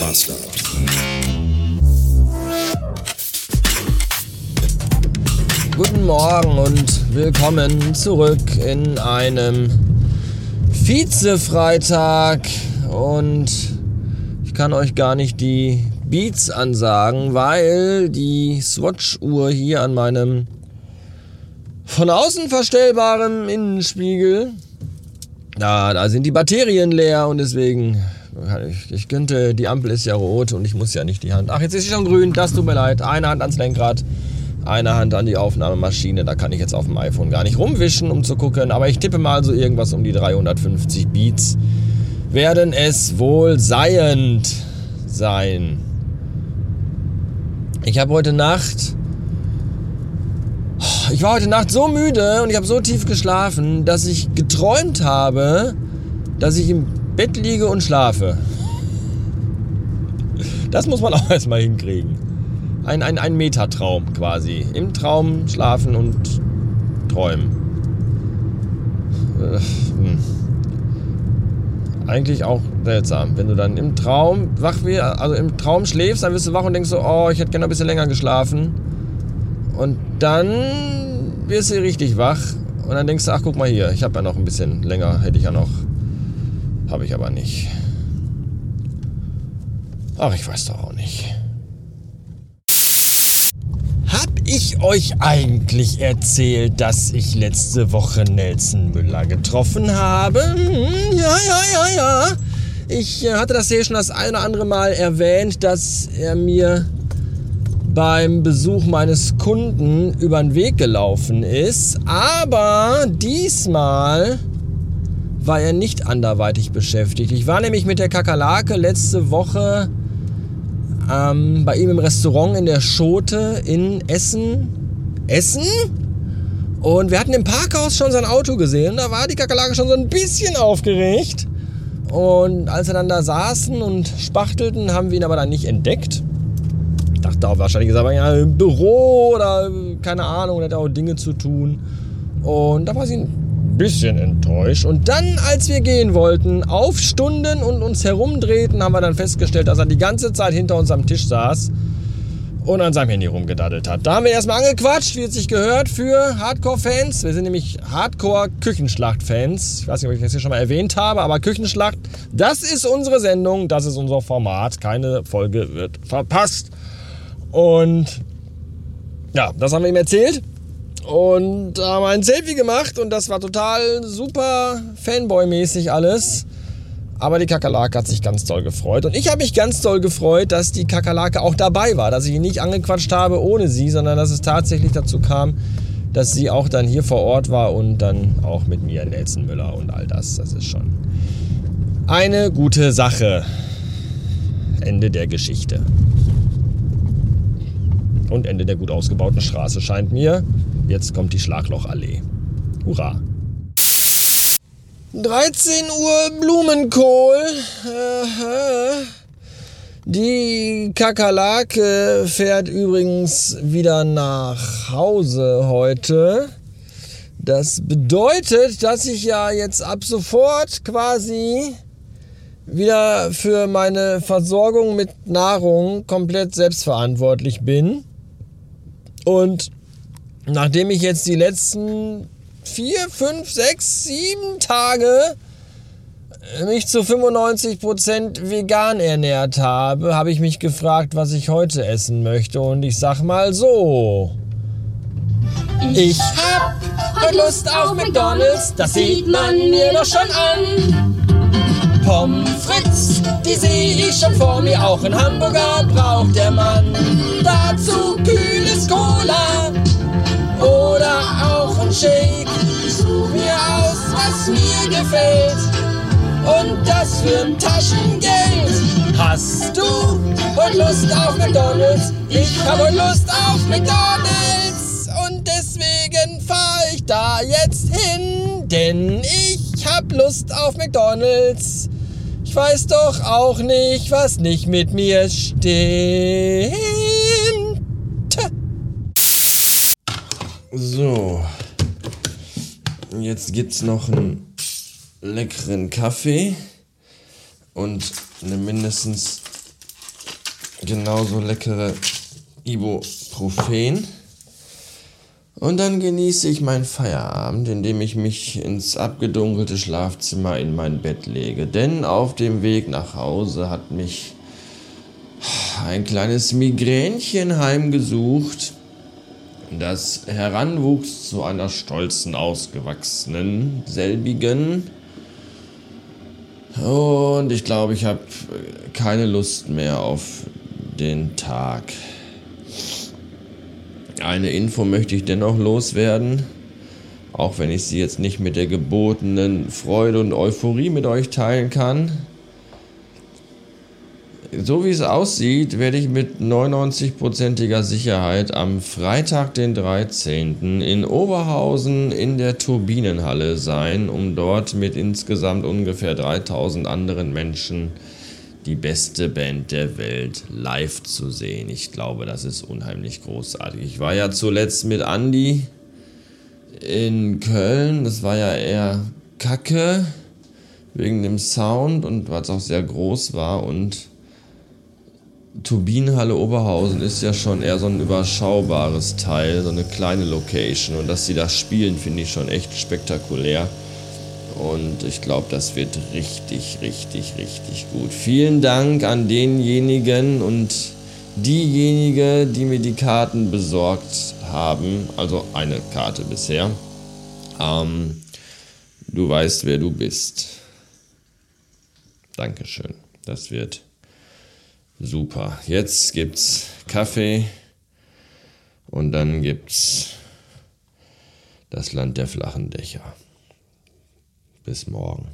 Master. Guten Morgen und willkommen zurück in einem Vize-Freitag. Und ich kann euch gar nicht die Beats ansagen, weil die Swatch-Uhr hier an meinem von außen verstellbaren Innenspiegel, da, da sind die Batterien leer und deswegen ich, ich, könnte, die Ampel ist ja rot und ich muss ja nicht die Hand. Ach, jetzt ist sie schon grün, das tut mir leid. Eine Hand ans Lenkrad, eine Hand an die Aufnahmemaschine. Da kann ich jetzt auf dem iPhone gar nicht rumwischen, um zu gucken. Aber ich tippe mal so irgendwas um die 350 Beats. Werden es wohl seiend sein. Ich habe heute Nacht. Ich war heute Nacht so müde und ich habe so tief geschlafen, dass ich geträumt habe, dass ich im Bett liege und schlafe. Das muss man auch erstmal hinkriegen. Ein, ein, ein Metatraum quasi. Im Traum schlafen und träumen. Äh, hm. Eigentlich auch seltsam. Wenn du dann im Traum wach wirst, also im Traum schläfst, dann wirst du wach und denkst so, oh, ich hätte gerne ein bisschen länger geschlafen. Und dann wirst du richtig wach und dann denkst du, ach guck mal hier, ich habe ja noch ein bisschen länger, hätte ich ja noch habe ich aber nicht. Ach, ich weiß doch auch nicht. Hab ich euch eigentlich erzählt, dass ich letzte Woche Nelson Müller getroffen habe? Hm, ja, ja, ja, ja. Ich äh, hatte das hier schon das eine oder andere Mal erwähnt, dass er mir beim Besuch meines Kunden über den Weg gelaufen ist. Aber diesmal war er nicht anderweitig beschäftigt. Ich war nämlich mit der Kakerlake letzte Woche ähm, bei ihm im Restaurant in der Schote in Essen. Essen? Und wir hatten im Parkhaus schon sein Auto gesehen. Da war die Kakerlake schon so ein bisschen aufgeregt. Und als wir dann da saßen und spachtelten, haben wir ihn aber dann nicht entdeckt. Ich dachte auch wahrscheinlich, ist aber ja im Büro oder keine Ahnung, hat auch Dinge zu tun. Und da war sie bisschen enttäuscht. Und dann, als wir gehen wollten, aufstunden und uns herumdrehten, haben wir dann festgestellt, dass er die ganze Zeit hinter uns am Tisch saß und an seinem Handy rumgedaddelt hat. Da haben wir erstmal angequatscht, wie es sich gehört für Hardcore-Fans. Wir sind nämlich Hardcore-Küchenschlacht-Fans. Ich weiß nicht, ob ich das hier schon mal erwähnt habe, aber Küchenschlacht, das ist unsere Sendung, das ist unser Format. Keine Folge wird verpasst. Und ja, das haben wir ihm erzählt. Und haben ein Selfie gemacht und das war total super Fanboy-mäßig alles. Aber die Kakerlake hat sich ganz toll gefreut. Und ich habe mich ganz toll gefreut, dass die Kakerlake auch dabei war. Dass ich ihn nicht angequatscht habe ohne sie, sondern dass es tatsächlich dazu kam, dass sie auch dann hier vor Ort war und dann auch mit mir Nelson Müller und all das. Das ist schon eine gute Sache. Ende der Geschichte. Und Ende der gut ausgebauten Straße scheint mir. Jetzt kommt die Schlaglochallee. Hurra! 13 Uhr Blumenkohl. Die Kakerlake fährt übrigens wieder nach Hause heute. Das bedeutet, dass ich ja jetzt ab sofort quasi wieder für meine Versorgung mit Nahrung komplett selbstverantwortlich bin. Und nachdem ich jetzt die letzten vier, fünf, sechs, sieben Tage mich zu 95% vegan ernährt habe, habe ich mich gefragt, was ich heute essen möchte. Und ich sag mal so. Ich hab heute Lust auf McDonalds, das sieht man mir doch schon an. Pommes frites, die sehe ich schon vor mir, auch ein Hamburger braucht der Mann. Dazu kühles Cola Ich such mir aus, was mir gefällt und das für ein Taschengeld. Hast du heute Lust auf McDonalds? Ich hab heute Lust auf McDonalds und deswegen fahr ich da jetzt hin, denn ich hab Lust auf McDonalds. Ich weiß doch auch nicht, was nicht mit mir stimmt. So. Jetzt gibt's noch einen leckeren Kaffee und eine mindestens genauso leckere Ibuprofen. Und dann genieße ich meinen Feierabend, indem ich mich ins abgedunkelte Schlafzimmer in mein Bett lege. Denn auf dem Weg nach Hause hat mich ein kleines Migränchen heimgesucht, das heranwuchs zu einer stolzen, ausgewachsenen, selbigen. Und ich glaube, ich habe keine Lust mehr auf den Tag. Eine Info möchte ich dennoch loswerden, auch wenn ich sie jetzt nicht mit der gebotenen Freude und Euphorie mit euch teilen kann. So wie es aussieht, werde ich mit 99%iger Sicherheit am Freitag, den 13. in Oberhausen in der Turbinenhalle sein, um dort mit insgesamt ungefähr 3000 anderen Menschen die beste Band der Welt live zu sehen. Ich glaube, das ist unheimlich großartig. Ich war ja zuletzt mit Andy in Köln. Das war ja eher kacke wegen dem Sound und weil es auch sehr groß war. Und Turbinenhalle Oberhausen ist ja schon eher so ein überschaubares Teil, so eine kleine Location. Und dass sie das spielen, finde ich schon echt spektakulär. Und ich glaube, das wird richtig, richtig, richtig gut. Vielen Dank an denjenigen und diejenige, die mir die Karten besorgt haben. Also eine Karte bisher. Ähm, du weißt, wer du bist. Dankeschön. Das wird super. Jetzt gibt's Kaffee und dann gibt's das Land der flachen Dächer. Bis morgen.